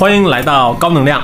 欢迎来到高能量，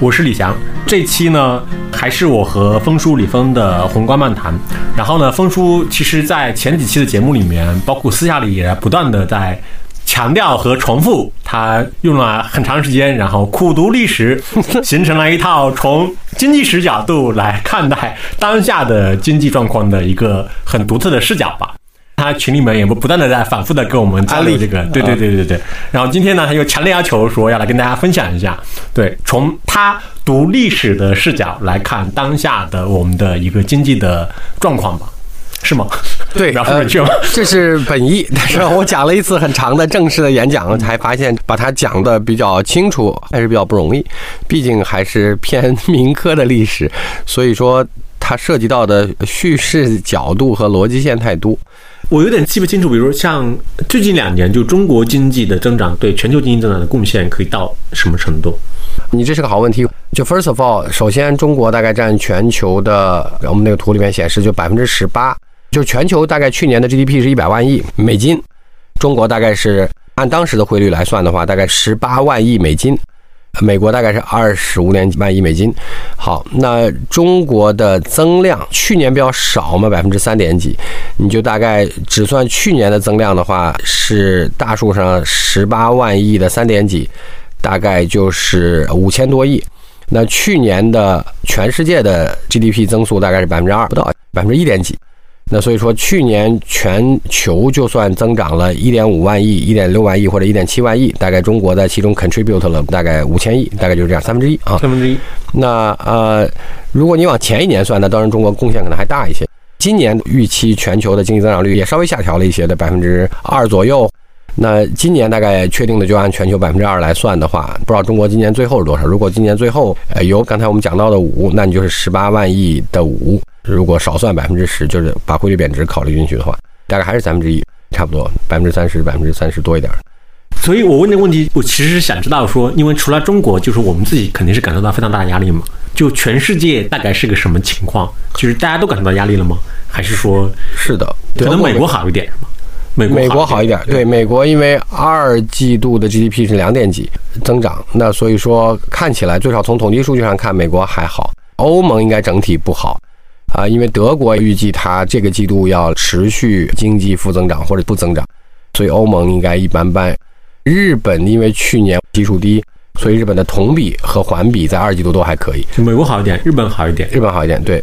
我是李翔。这期呢，还是我和峰叔李峰的宏观漫谈。然后呢，峰叔其实在前几期的节目里面，包括私下里也不断的在强调和重复，他用了很长时间，然后苦读历史，形成了一套从经济史角度来看待当下的经济状况的一个很独特的视角吧。他群里面也不不断的在反复的跟我们交流这个，对对对对对。然后今天呢，他又强烈要求说要来跟大家分享一下，对，从他读历史的视角来看当下的我们的一个经济的状况吧，是吗？对，然后准确吗？这是本意，但是我讲了一次很长的正式的演讲，才发现把它讲的比较清楚还是比较不容易，毕竟还是偏民科的历史，所以说它涉及到的叙事角度和逻辑线太多。我有点记不清楚，比如像最近两年，就中国经济的增长对全球经济增长的贡献可以到什么程度？你这是个好问题。就 first of all，首先中国大概占全球的，我们那个图里面显示就百分之十八，就全球大概去年的 GDP 是一百万亿美金，中国大概是按当时的汇率来算的话，大概十八万亿美金。美国大概是二十五点几万亿美金。好，那中国的增量去年比较少嘛，百分之三点几，你就大概只算去年的增量的话，是大数上十八万亿的三点几，大概就是五千多亿。那去年的全世界的 GDP 增速大概是百分之二不到，百分之一点几。那所以说，去年全球就算增长了一点五万亿、一点六万亿或者一点七万亿，大概中国在其中 contribute 了大概五千亿，大概就是这样，三分之一啊。三分之一。那呃，如果你往前一年算，那当然中国贡献可能还大一些。今年预期全球的经济增长率也稍微下调了一些，的百分之二左右。那今年大概确定的就按全球百分之二来算的话，不知道中国今年最后是多少？如果今年最后呃有刚才我们讲到的五，那你就是十八万亿的五。如果少算百分之十，就是把汇率贬值考虑进去的话，大概还是三分之一，差不多百分之三十，百分之三十多一点。所以我问这个问题，我其实是想知道说，因为除了中国，就是我们自己肯定是感受到非常大的压力嘛。就全世界大概是个什么情况？就是大家都感受到压力了吗？还是说是的？可能美国好一点是吗？美国美国好一点，对美国，因为二季度的 GDP 是两点几增长，那所以说看起来最少从统计数据上看，美国还好。欧盟应该整体不好。啊，因为德国预计它这个季度要持续经济负增长或者不增长，所以欧盟应该一般般。日本因为去年基数低，所以日本的同比和环比在二季度都还可以。美国好一点，日本好一点，日本好一点，对。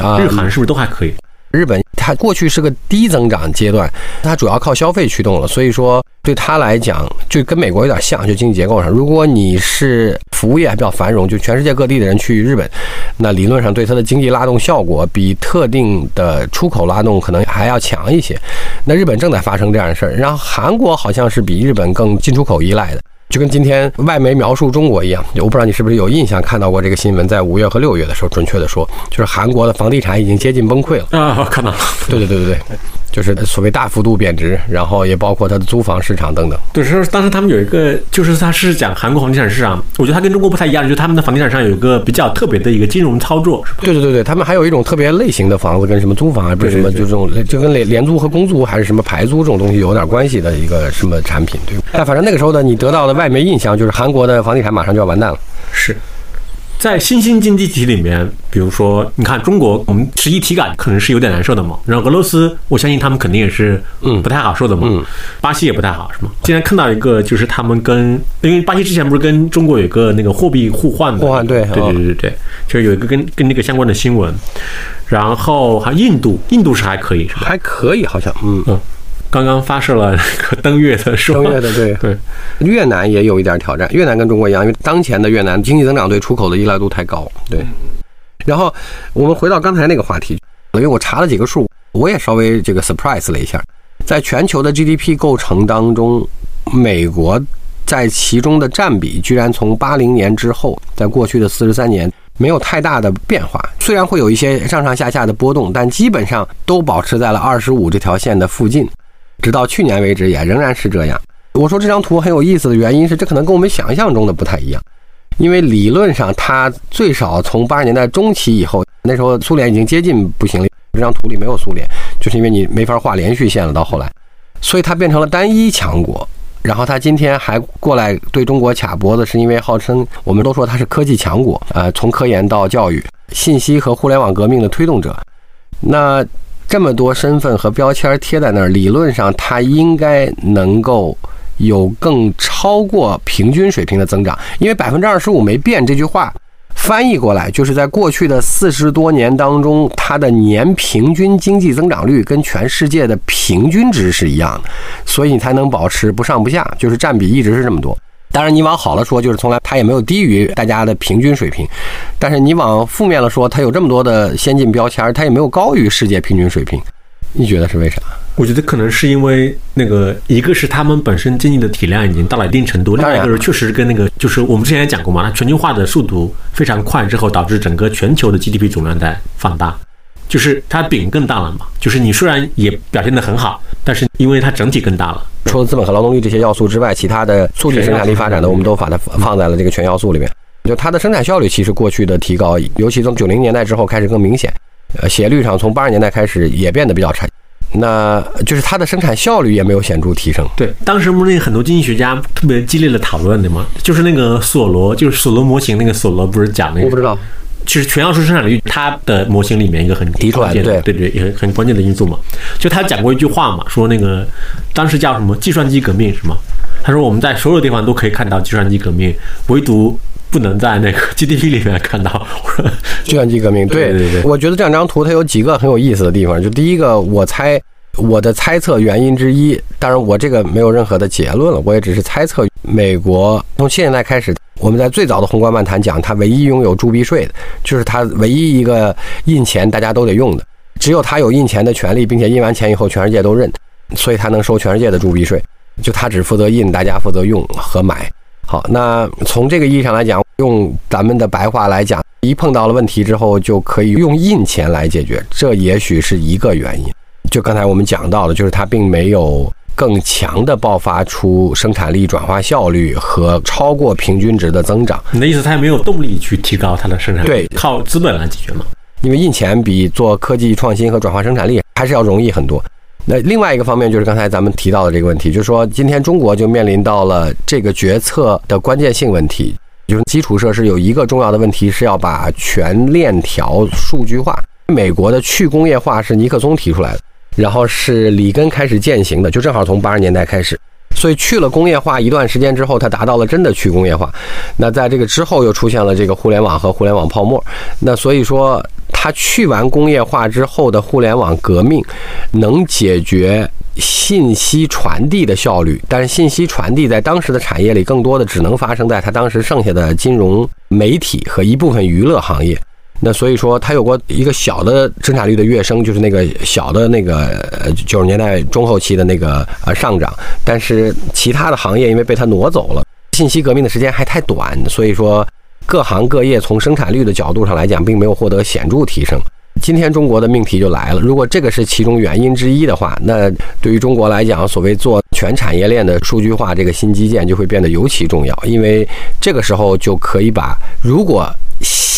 啊，日韩是不是都还可以？日本它过去是个低增长阶段，它主要靠消费驱动了，所以说对它来讲就跟美国有点像，就经济结构上，如果你是服务业还比较繁荣，就全世界各地的人去日本，那理论上对它的经济拉动效果比特定的出口拉动可能还要强一些。那日本正在发生这样的事儿，然后韩国好像是比日本更进出口依赖的。就跟今天外媒描述中国一样，我不知道你是不是有印象看到过这个新闻，在五月和六月的时候，准确的说，就是韩国的房地产已经接近崩溃了啊！看到了，对对对对对，就是所谓大幅度贬值，然后也包括它的租房市场等等。对，是当时他们有一个，就是他是讲韩国房地产市场，我觉得它跟中国不太一样，就是他们的房地产上有一个比较特别的一个金融操作，是吧？对对对对，他们还有一种特别类型的房子，跟什么租房啊，不是什么就这种，就跟廉廉租和公租还是什么排租这种东西有点关系的一个什么产品，对。但反正那个时候呢，你得到的外媒印象就是。韩国的房地产马上就要完蛋了。是在新兴经济体里面，比如说，你看中国，我们实际体感可能是有点难受的嘛。然后俄罗斯，我相信他们肯定也是嗯不太好受的嘛。嗯，巴西也不太好，是吗？今天看到一个，就是他们跟，因为巴西之前不是跟中国有个那个货币互换的，互换对对对对对，就是有一个跟跟那个相关的新闻。然后还有印度，印度是还可以，是吧？还可以，好像嗯嗯。刚刚发射了那个登月的，登月的对 对，越南也有一点挑战。越南跟中国一样，因为当前的越南经济增长对出口的依赖度太高。对，然后我们回到刚才那个话题，因为我查了几个数，我也稍微这个 surprise 了一下，在全球的 GDP 构成当中，美国在其中的占比居然从八零年之后，在过去的四十三年没有太大的变化，虽然会有一些上上下下的波动，但基本上都保持在了二十五这条线的附近。直到去年为止也仍然是这样。我说这张图很有意思的原因是，这可能跟我们想象中的不太一样。因为理论上它最少从八十年代中期以后，那时候苏联已经接近不行了。这张图里没有苏联，就是因为你没法画连续线了。到后来，所以它变成了单一强国。然后他今天还过来对中国卡脖子，是因为号称我们都说他是科技强国，呃，从科研到教育、信息和互联网革命的推动者。那这么多身份和标签贴在那儿，理论上他应该能够有更超过平均水平的增长，因为百分之二十五没变这句话。翻译过来，就是在过去的四十多年当中，它的年平均经济增长率跟全世界的平均值是一样的，所以你才能保持不上不下，就是占比一直是这么多。当然，你往好了说，就是从来它也没有低于大家的平均水平；但是你往负面了说，它有这么多的先进标签，它也没有高于世界平均水平。你觉得是为啥？我觉得可能是因为那个，一个是他们本身经济的体量已经到了一定程度，另外一个是确实跟那个，就是我们之前也讲过嘛，它全球化的速度非常快，之后导致整个全球的 GDP 总量在放大，就是它饼更大了嘛。就是你虽然也表现得很好，但是因为它整体更大了。除了资本和劳动力这些要素之外，其他的促进生产力发展的，我们都把它放在了这个全要素里面。就它的生产效率其实过去的提高，尤其从九零年代之后开始更明显。呃，斜率上从八十年代开始也变得比较差。那就是它的生产效率也没有显著提升。对，当时不是那很多经济学家特别激烈的讨论的吗？就是那个索罗，就是索罗模型那个索罗，不是讲那个？我不知道。其实全要素生产率，它的模型里面一个很提出来的，对对对，很很关键的因素嘛。就他讲过一句话嘛，说那个当时叫什么计算机革命是吗？他说我们在所有地方都可以看到计算机革命，唯独不能在那个 GDP 里面看到计算机革命。对对对，我觉得这两张图它有几个很有意思的地方。就第一个，我猜。我的猜测原因之一，当然我这个没有任何的结论了，我也只是猜测。美国从现在开始，我们在最早的宏观漫谈讲，它唯一拥有铸币税的，就是它唯一一个印钱大家都得用的，只有它有印钱的权利，并且印完钱以后全世界都认，所以它能收全世界的铸币税。就它只负责印，大家负责用和买。好，那从这个意义上来讲，用咱们的白话来讲，一碰到了问题之后，就可以用印钱来解决，这也许是一个原因。就刚才我们讲到的，就是它并没有更强的爆发出生产力转化效率和超过平均值的增长。你的意思，它也没有动力去提高它的生产力？对，靠资本来解决嘛？因为印钱比做科技创新和转化生产力还是要容易很多。那另外一个方面就是刚才咱们提到的这个问题，就是说今天中国就面临到了这个决策的关键性问题，就是基础设施有一个重要的问题是要把全链条数据化。美国的去工业化是尼克松提出来的。然后是里根开始践行的，就正好从八十年代开始，所以去了工业化一段时间之后，它达到了真的去工业化。那在这个之后又出现了这个互联网和互联网泡沫。那所以说，它去完工业化之后的互联网革命，能解决信息传递的效率，但是信息传递在当时的产业里，更多的只能发生在它当时剩下的金融、媒体和一部分娱乐行业。那所以说，它有过一个小的生产率的跃升，就是那个小的那个九十年代中后期的那个呃上涨，但是其他的行业因为被它挪走了，信息革命的时间还太短，所以说各行各业从生产率的角度上来讲，并没有获得显著提升。今天中国的命题就来了，如果这个是其中原因之一的话，那对于中国来讲，所谓做全产业链的数据化这个新基建就会变得尤其重要，因为这个时候就可以把如果。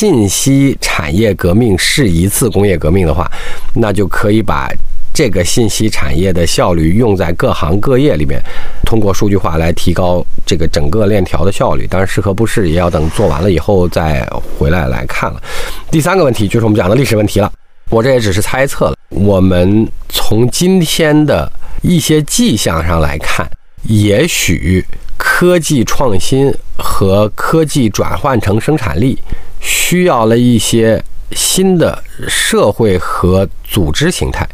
信息产业革命是一次工业革命的话，那就可以把这个信息产业的效率用在各行各业里面，通过数据化来提高这个整个链条的效率。当然，适合不适也要等做完了以后再回来来看了。第三个问题就是我们讲的历史问题了，我这也只是猜测了。我们从今天的一些迹象上来看，也许科技创新和科技转换成生产力。需要了一些新的社会和组织形态。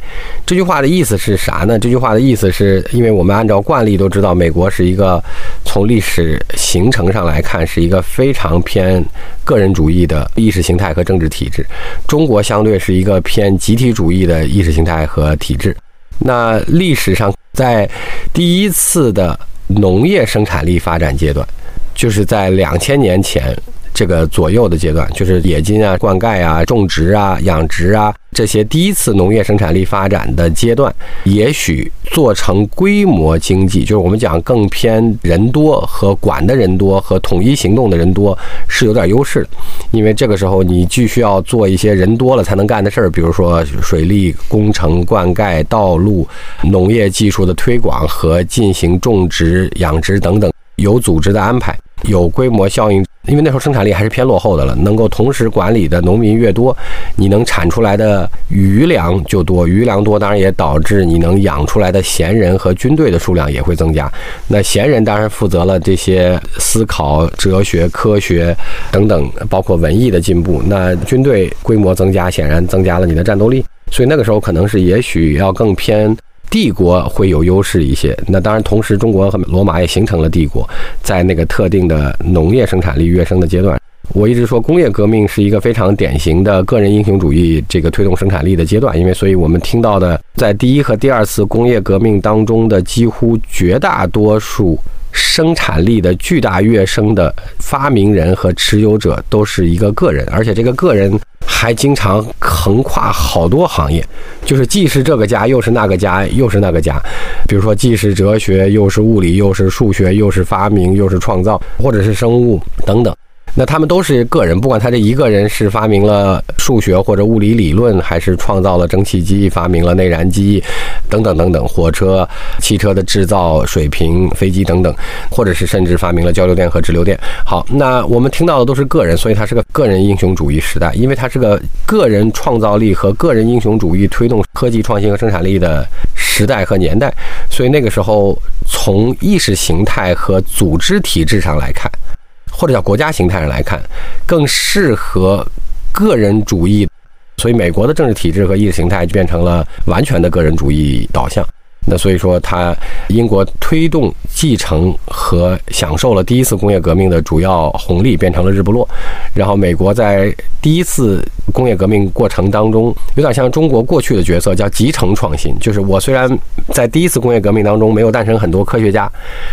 这句话的意思是啥呢？这句话的意思是因为我们按照惯例都知道，美国是一个从历史形成上来看是一个非常偏个人主义的意识形态和政治体制，中国相对是一个偏集体主义的意识形态和体制。那历史上在第一次的农业生产力发展阶段，就是在两千年前。这个左右的阶段，就是冶金啊、灌溉啊、种植啊、养殖啊这些第一次农业生产力发展的阶段，也许做成规模经济，就是我们讲更偏人多和管的人多和统一行动的人多是有点优势的，因为这个时候你既需要做一些人多了才能干的事儿，比如说水利工程、灌溉、道路、农业技术的推广和进行种植、养殖等等有组织的安排。有规模效应，因为那时候生产力还是偏落后的了。能够同时管理的农民越多，你能产出来的余粮就多，余粮多当然也导致你能养出来的闲人和军队的数量也会增加。那闲人当然负责了这些思考、哲学、科学等等，包括文艺的进步。那军队规模增加，显然增加了你的战斗力。所以那个时候可能是也许要更偏。帝国会有优势一些，那当然，同时中国和罗马也形成了帝国，在那个特定的农业生产力跃升的阶段，我一直说工业革命是一个非常典型的个人英雄主义这个推动生产力的阶段，因为所以我们听到的在第一和第二次工业革命当中的几乎绝大多数。生产力的巨大跃升的发明人和持有者都是一个个人，而且这个个人还经常横跨好多行业，就是既是这个家，又是那个家，又是那个家。比如说，既是哲学，又是物理，又是数学，又是发明，又是创造，或者是生物等等。那他们都是个人，不管他这一个人是发明了数学或者物理理论，还是创造了蒸汽机、发明了内燃机，等等等等，火车、汽车的制造水平、飞机等等，或者是甚至发明了交流电和直流电。好，那我们听到的都是个人，所以它是个个人英雄主义时代，因为它是个个人创造力和个人英雄主义推动科技创新和生产力的时代和年代，所以那个时候从意识形态和组织体制上来看。或者叫国家形态上来看，更适合个人主义，所以美国的政治体制和意识形态就变成了完全的个人主义导向。那所以说，它英国推动继承和享受了第一次工业革命的主要红利，变成了日不落。然后，美国在第一次工业革命过程当中，有点像中国过去的角色，叫集成创新。就是我虽然在第一次工业革命当中没有诞生很多科学家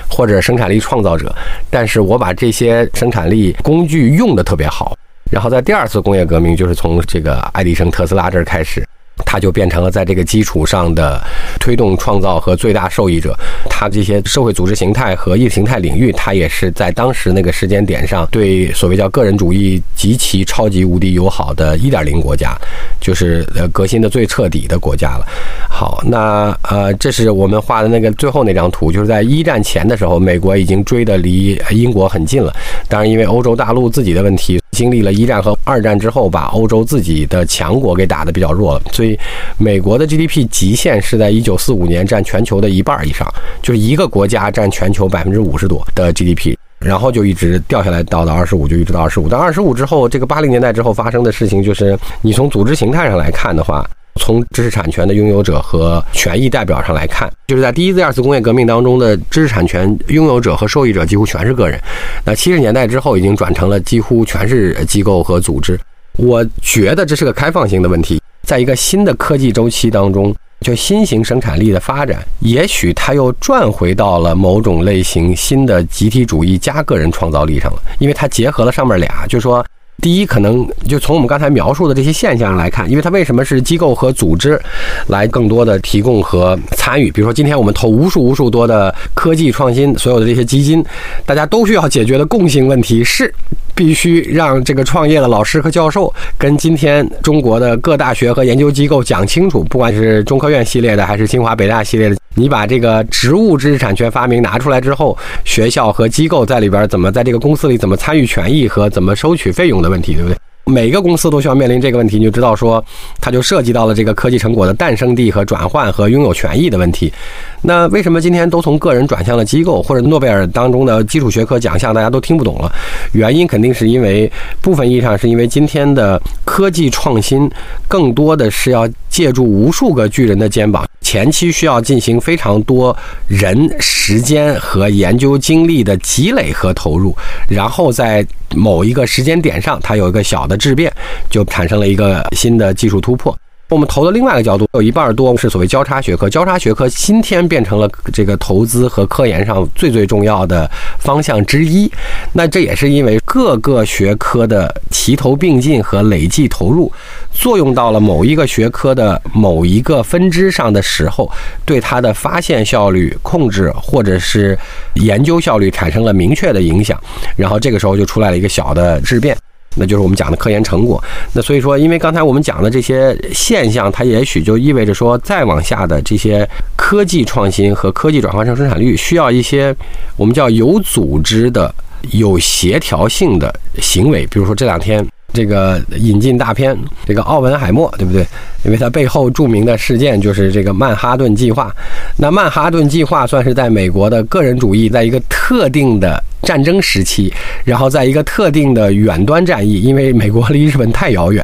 或者生产力创造者，但是我把这些生产力工具用的特别好。然后在第二次工业革命，就是从这个爱迪生、特斯拉这儿开始。他就变成了在这个基础上的推动创造和最大受益者。他这些社会组织形态和意识形态领域，他也是在当时那个时间点上对所谓叫个人主义极其超级无敌友好的一点零国家，就是呃革新的最彻底的国家了。好，那呃，这是我们画的那个最后那张图，就是在一战前的时候，美国已经追得离英国很近了。当然，因为欧洲大陆自己的问题。经历了一战和二战之后，把欧洲自己的强国给打得比较弱了，所以美国的 GDP 极限是在一九四五年占全球的一半以上，就是一个国家占全球百分之五十多的 GDP，然后就一直掉下来到了二十五，就一直到二十五。但二十五之后，这个八零年代之后发生的事情，就是你从组织形态上来看的话。从知识产权的拥有者和权益代表上来看，就是在第一次、第二次工业革命当中的知识产权拥有者和受益者几乎全是个人。那七十年代之后，已经转成了几乎全是机构和组织。我觉得这是个开放性的问题，在一个新的科技周期当中，就新型生产力的发展，也许它又转回到了某种类型新的集体主义加个人创造力上了，因为它结合了上面俩，就说。第一，可能就从我们刚才描述的这些现象来看，因为它为什么是机构和组织来更多的提供和参与？比如说，今天我们投无数无数多的科技创新，所有的这些基金，大家都需要解决的共性问题是，必须让这个创业的老师和教授跟今天中国的各大学和研究机构讲清楚，不管是中科院系列的还是清华北大系列的。你把这个植物知识产权发明拿出来之后，学校和机构在里边怎么在这个公司里怎么参与权益和怎么收取费用的问题，对不对？每个公司都需要面临这个问题，你就知道说，它就涉及到了这个科技成果的诞生地和转换和拥有权益的问题。那为什么今天都从个人转向了机构，或者诺贝尔当中的基础学科奖项大家都听不懂了？原因肯定是因为部分意义上是因为今天的科技创新更多的是要借助无数个巨人的肩膀，前期需要进行非常多人时间和研究精力的积累和投入，然后在某一个时间点上。它有一个小的质变，就产生了一个新的技术突破。我们投的另外一个角度，有一半多是所谓交叉学科。交叉学科今天变成了这个投资和科研上最最重要的方向之一。那这也是因为各个学科的齐头并进和累计投入，作用到了某一个学科的某一个分支上的时候，对它的发现效率、控制或者是研究效率产生了明确的影响。然后这个时候就出来了一个小的质变。那就是我们讲的科研成果。那所以说，因为刚才我们讲的这些现象，它也许就意味着说，再往下的这些科技创新和科技转化成生产率，需要一些我们叫有组织的、有协调性的行为。比如说这两天这个引进大片，这个奥本海默，对不对？因为它背后著名的事件就是这个曼哈顿计划。那曼哈顿计划算是在美国的个人主义在一个特定的。战争时期，然后在一个特定的远端战役，因为美国离日本太遥远，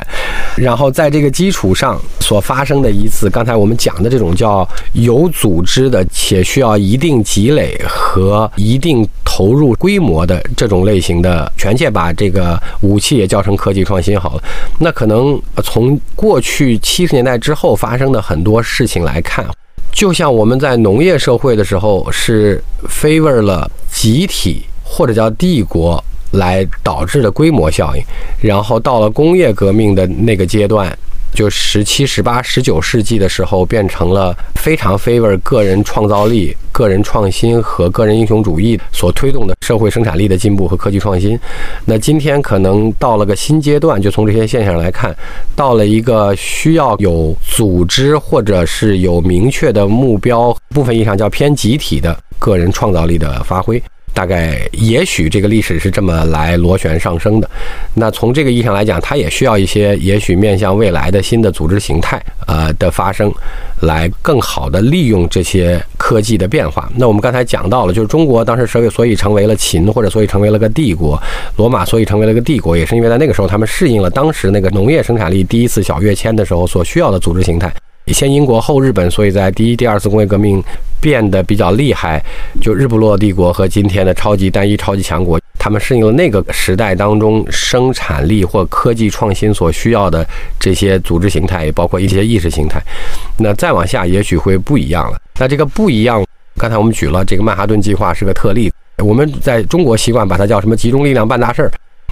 然后在这个基础上所发生的一次，刚才我们讲的这种叫有组织的且需要一定积累和一定投入规模的这种类型的，全切把这个武器也叫成科技创新好了。那可能从过去七十年代之后发生的很多事情来看，就像我们在农业社会的时候是 favor 了集体。或者叫帝国来导致的规模效应，然后到了工业革命的那个阶段，就十七、十八、十九世纪的时候，变成了非常 favor 个人创造力、个人创新和个人英雄主义所推动的社会生产力的进步和科技创新。那今天可能到了个新阶段，就从这些现象来看，到了一个需要有组织或者是有明确的目标，部分意义上叫偏集体的个人创造力的发挥。大概也许这个历史是这么来螺旋上升的，那从这个意义上来讲，它也需要一些也许面向未来的新的组织形态呃的发生，来更好的利用这些科技的变化。那我们刚才讲到了，就是中国当时所以所以成为了秦，或者所以成为了个帝国，罗马所以成为了个帝国，也是因为在那个时候他们适应了当时那个农业生产力第一次小跃迁的时候所需要的组织形态。先英国后日本，所以在第一、第二次工业革命变得比较厉害。就日不落帝国和今天的超级单一、超级强国，他们适应了那个时代当中生产力或科技创新所需要的这些组织形态，也包括一些意识形态。那再往下，也许会不一样了。那这个不一样，刚才我们举了这个曼哈顿计划是个特例。我们在中国习惯把它叫什么“集中力量办大事儿”。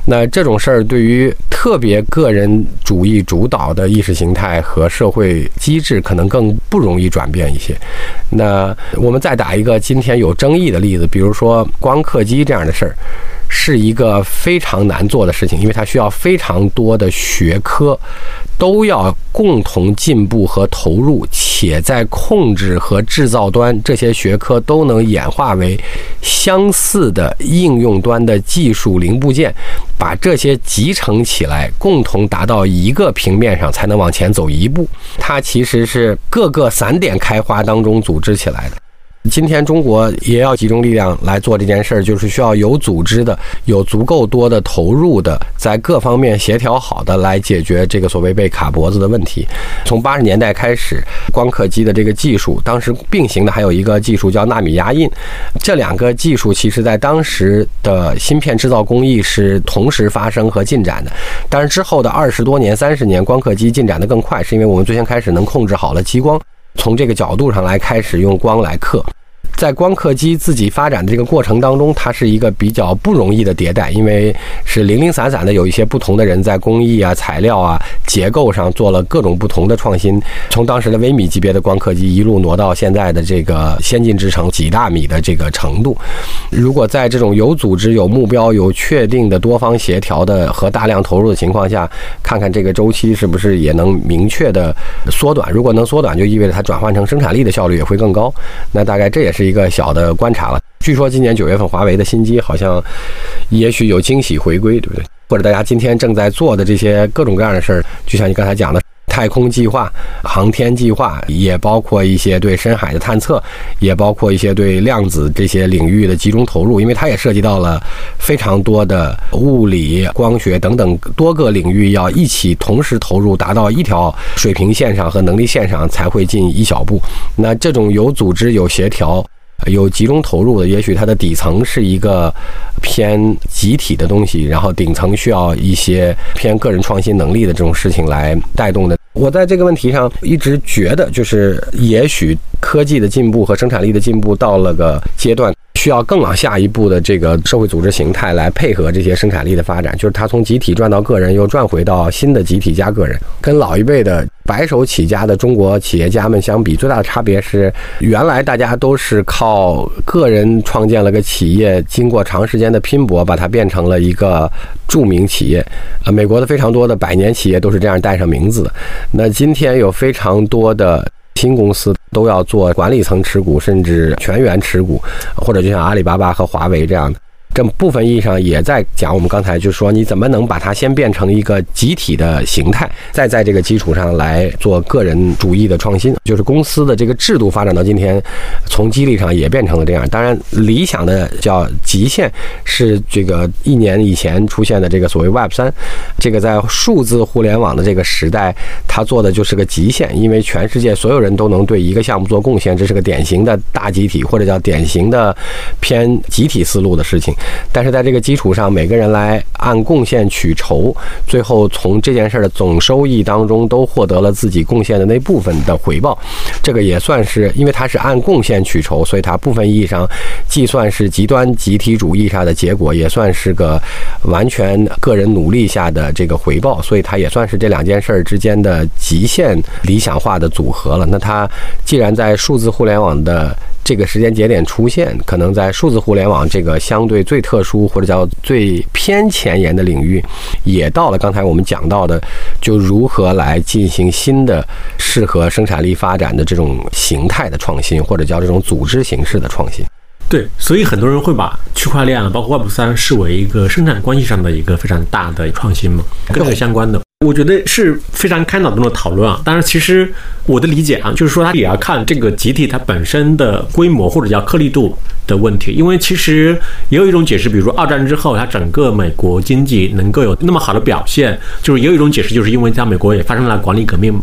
那这种事儿对于特别个人主义主导的意识形态和社会机制，可能更不容易转变一些。那我们再打一个今天有争议的例子，比如说光刻机这样的事儿。是一个非常难做的事情，因为它需要非常多的学科都要共同进步和投入，且在控制和制造端这些学科都能演化为相似的应用端的技术零部件，把这些集成起来，共同达到一个平面上，才能往前走一步。它其实是各个散点开花当中组织起来的。今天中国也要集中力量来做这件事儿，就是需要有组织的、有足够多的投入的，在各方面协调好的来解决这个所谓被卡脖子的问题。从八十年代开始，光刻机的这个技术，当时并行的还有一个技术叫纳米压印，这两个技术其实在当时的芯片制造工艺是同时发生和进展的。但是之后的二十多年、三十年，光刻机进展的更快，是因为我们最先开始能控制好了激光。从这个角度上来开始用光来刻。在光刻机自己发展的这个过程当中，它是一个比较不容易的迭代，因为是零零散散的有一些不同的人在工艺啊、材料啊、结构上做了各种不同的创新。从当时的微米级别的光刻机一路挪到现在的这个先进制程几大米的这个程度。如果在这种有组织、有目标、有确定的多方协调的和大量投入的情况下，看看这个周期是不是也能明确的缩短。如果能缩短，就意味着它转换成生产力的效率也会更高。那大概这也是。一个小的观察了。据说今年九月份，华为的新机好像也许有惊喜回归，对不对？或者大家今天正在做的这些各种各样的事儿，就像你刚才讲的。太空计划、航天计划，也包括一些对深海的探测，也包括一些对量子这些领域的集中投入，因为它也涉及到了非常多的物理、光学等等多个领域，要一起同时投入，达到一条水平线上和能力线上，才会进一小步。那这种有组织、有协调。有集中投入的，也许它的底层是一个偏集体的东西，然后顶层需要一些偏个人创新能力的这种事情来带动的。我在这个问题上一直觉得，就是也许科技的进步和生产力的进步到了个阶段。需要更往下一步的这个社会组织形态来配合这些生产力的发展，就是它从集体转到个人，又转回到新的集体加个人。跟老一辈的白手起家的中国企业家们相比，最大的差别是，原来大家都是靠个人创建了个企业，经过长时间的拼搏，把它变成了一个著名企业。啊，美国的非常多的百年企业都是这样带上名字的。那今天有非常多的。新公司都要做管理层持股，甚至全员持股，或者就像阿里巴巴和华为这样的。这部分意义上也在讲，我们刚才就说，你怎么能把它先变成一个集体的形态，再在这个基础上来做个人主义的创新？就是公司的这个制度发展到今天，从激励上也变成了这样。当然，理想的叫极限是这个一年以前出现的这个所谓 Web 三，这个在数字互联网的这个时代，它做的就是个极限，因为全世界所有人都能对一个项目做贡献，这是个典型的大集体或者叫典型的偏集体思路的事情。但是在这个基础上，每个人来按贡献取酬，最后从这件事的总收益当中都获得了自己贡献的那部分的回报，这个也算是，因为它是按贡献取酬，所以它部分意义上计算是极端集体主义下的结果，也算是个完全个人努力下的这个回报，所以它也算是这两件事儿之间的极限理想化的组合了。那它既然在数字互联网的这个时间节点出现，可能在数字互联网这个相对最特殊或者叫最偏前沿的领域，也到了刚才我们讲到的，就如何来进行新的适合生产力发展的这种形态的创新，或者叫这种组织形式的创新。对，所以很多人会把区块链啊，包括 Web 三视为一个生产关系上的一个非常大的创新嘛，跟这相关的。我觉得是非常开脑洞的讨论啊。当然，其实我的理解啊，就是说它也要看这个集体它本身的规模或者叫颗粒度的问题。因为其实也有一种解释，比如说二战之后，它整个美国经济能够有那么好的表现，就是也有一种解释，就是因为在美国也发生了管理革命嘛。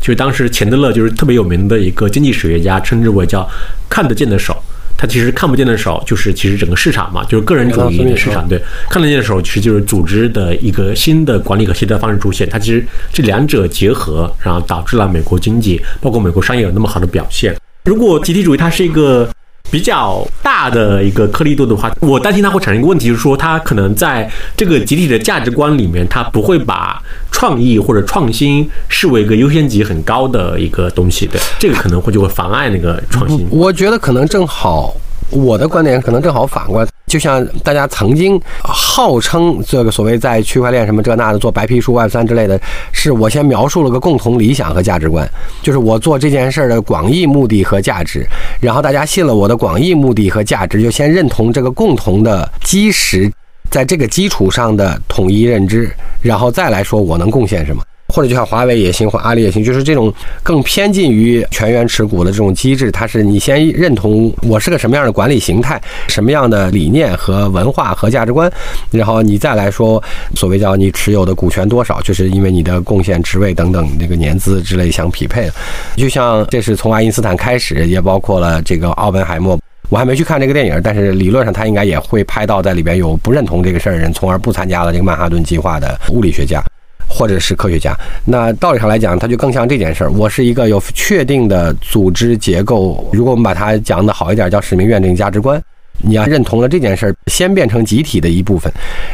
就是当时钱德勒就是特别有名的一个经济史学家，称之为叫看得见的手。它其实看不见的时候，就是其实整个市场嘛，就是个人主义的市场。对，看得见的时候，其实就是组织的一个新的管理和协调方式出现。它其实这两者结合，然后导致了美国经济，包括美国商业有那么好的表现。如果集体主义它是一个。比较大的一个颗粒度的话，我担心它会产生一个问题，就是说它可能在这个集体的价值观里面，它不会把创意或者创新视为一个优先级很高的一个东西，对，这个可能会就会妨碍那个创新。我觉得可能正好。我的观点可能正好反过来，就像大家曾经号称这个所谓在区块链什么这那的做白皮书 Web 三之类的，是我先描述了个共同理想和价值观，就是我做这件事儿的广义目的和价值，然后大家信了我的广义目的和价值，就先认同这个共同的基石，在这个基础上的统一认知，然后再来说我能贡献什么。或者就像华为也行，或阿里也行，就是这种更偏近于全员持股的这种机制，它是你先认同我是个什么样的管理形态，什么样的理念和文化和价值观，然后你再来说所谓叫你持有的股权多少，就是因为你的贡献、职位等等这个年资之类相匹配。就像这是从爱因斯坦开始，也包括了这个奥本海默。我还没去看这个电影，但是理论上他应该也会拍到在里边有不认同这个事儿的人，从而不参加了这个曼哈顿计划的物理学家。或者是科学家，那道理上来讲，它就更像这件事儿。我是一个有确定的组织结构，如果我们把它讲的好一点，叫使命、愿景、价值观。你要认同了这件事儿，先变成集体的一部分，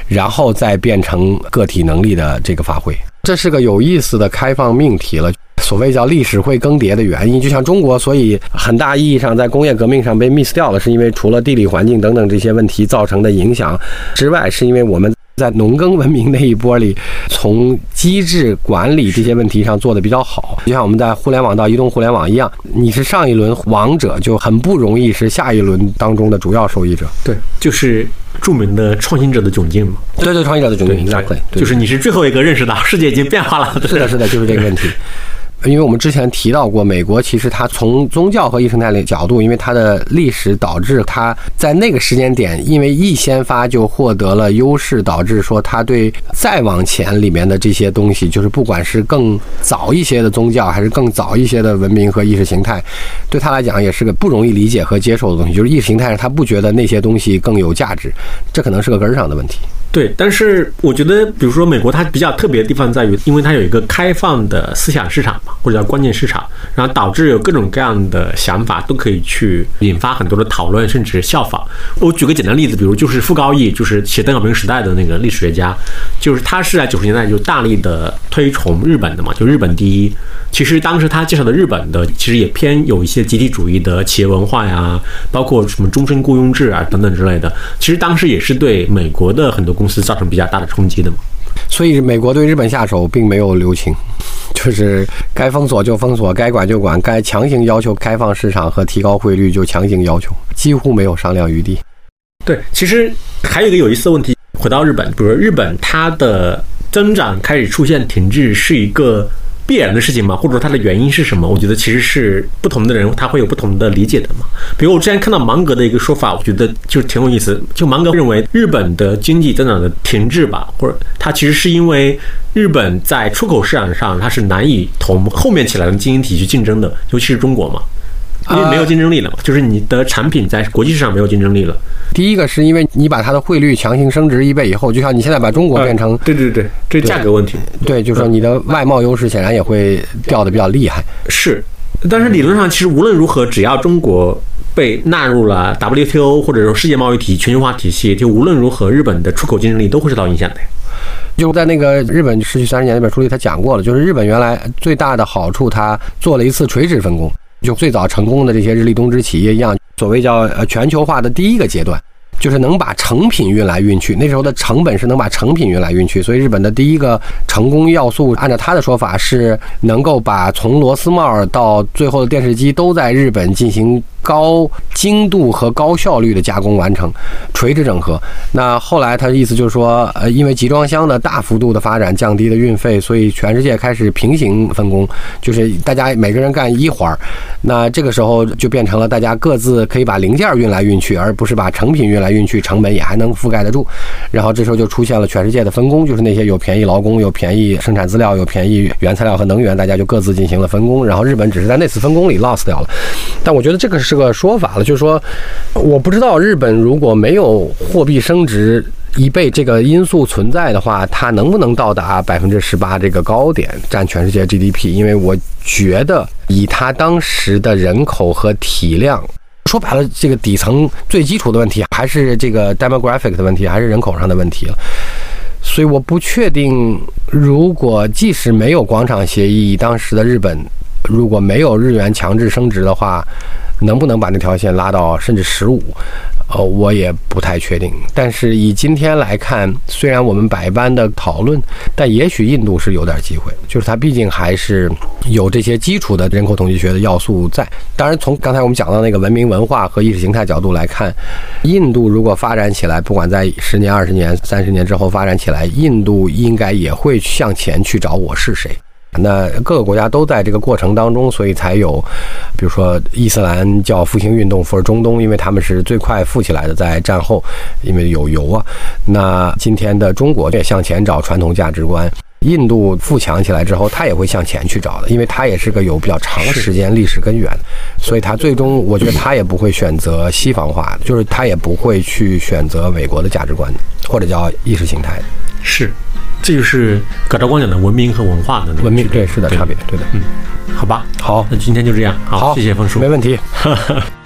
然后再变成个体能力的这个发挥。这是个有意思的开放命题了。所谓叫历史会更迭的原因，就像中国，所以很大意义上在工业革命上被 miss 掉了，是因为除了地理环境等等这些问题造成的影响之外，是因为我们。在农耕文明那一波里，从机制管理这些问题上做的比较好，就像我们在互联网到移动互联网一样，你是上一轮王者，就很不容易是下一轮当中的主要受益者。对，就是著名的创新者的窘境嘛。对对，创新者的窘境，exactly，就是你是最后一个认识到世界已经变化了。是的，是的，就是这个问题。因为我们之前提到过，美国其实它从宗教和意识形态的角度，因为它的历史导致它在那个时间点，因为一先发就获得了优势，导致说它对再往前里面的这些东西，就是不管是更早一些的宗教，还是更早一些的文明和意识形态，对他来讲也是个不容易理解和接受的东西。就是意识形态上他不觉得那些东西更有价值，这可能是个根儿上的问题。对，但是我觉得，比如说美国，它比较特别的地方在于，因为它有一个开放的思想市场嘛，或者叫观念市场，然后导致有各种各样的想法都可以去引发很多的讨论，甚至效仿。我举个简单例子，比如就是傅高义，就是写邓小平时代的那个历史学家，就是他是在九十年代就大力的推崇日本的嘛，就日本第一。其实当时他介绍的日本的，其实也偏有一些集体主义的企业文化呀，包括什么终身雇佣制啊等等之类的。其实当时也是对美国的很多公司造成比较大的冲击的嘛。所以美国对日本下手并没有留情，就是该封锁就封锁，该管就管，该强行要求开放市场和提高汇率就强行要求，几乎没有商量余地。对，其实还有一个有意思的问题，回到日本，比如日本它的增长开始出现停滞，是一个。必然的事情吗？或者说它的原因是什么？我觉得其实是不同的人他会有不同的理解的嘛。比如我之前看到芒格的一个说法，我觉得就挺有意思。就芒格认为日本的经济增长的停滞吧，或者它其实是因为日本在出口市场上它是难以同后面起来的经济体去竞争的，尤其是中国嘛。因为没有竞争力了嘛，就是你的产品在国际市场没有竞争力了。第一个是因为你把它的汇率强行升值一倍以后，就像你现在把中国变成对对对，这价格问题。对，就是说你的外贸优势显然也会掉的比较厉害。是，但是理论上其实无论如何，只要中国被纳入了 WTO 或者说世界贸易体全球化体系，就无论如何日本的出口竞争力都会受到影响的。就在那个日本失去三十年那本书里，他讲过了，就是日本原来最大的好处，他做了一次垂直分工。就最早成功的这些日立东芝企业一样，所谓叫呃全球化的第一个阶段，就是能把成品运来运去。那时候的成本是能把成品运来运去，所以日本的第一个成功要素，按照他的说法是能够把从螺丝帽到最后的电视机都在日本进行。高精度和高效率的加工完成，垂直整合。那后来他的意思就是说，呃，因为集装箱的大幅度的发展，降低了运费，所以全世界开始平行分工，就是大家每个人干一环儿。那这个时候就变成了大家各自可以把零件运来运去，而不是把成品运来运去，成本也还能覆盖得住。然后这时候就出现了全世界的分工，就是那些有便宜劳工、有便宜生产资料、有便宜原材料和能源，大家就各自进行了分工。然后日本只是在那次分工里 lost 掉了。但我觉得这个是。个说法了，就是说，我不知道日本如果没有货币升值一倍这个因素存在的话，它能不能到达百分之十八这个高点，占全世界 GDP？因为我觉得以它当时的人口和体量，说白了，这个底层最基础的问题还是这个 demographic 的问题，还是人口上的问题了。所以我不确定，如果即使没有广场协议，当时的日本如果没有日元强制升值的话。能不能把那条线拉到甚至十五？呃，我也不太确定。但是以今天来看，虽然我们百般的讨论，但也许印度是有点机会。就是它毕竟还是有这些基础的人口统计学的要素在。当然，从刚才我们讲到那个文明文化和意识形态角度来看，印度如果发展起来，不管在十年、二十年、三十年之后发展起来，印度应该也会向前去找我是谁。那各个国家都在这个过程当中，所以才有，比如说伊斯兰教复兴运动，或者中东，因为他们是最快富起来的，在战后，因为有油啊。那今天的中国也向前找传统价值观，印度富强起来之后，他也会向前去找的，因为他也是个有比较长时间历史根源，所以他最终我觉得他也不会选择西方化的，就是他也不会去选择美国的价值观，或者叫意识形态，是。这就是葛兆光讲的文明和文化的文明，对，是的差别，对的，嗯，好吧，好，那今天就这样，好，谢谢峰叔，没问题。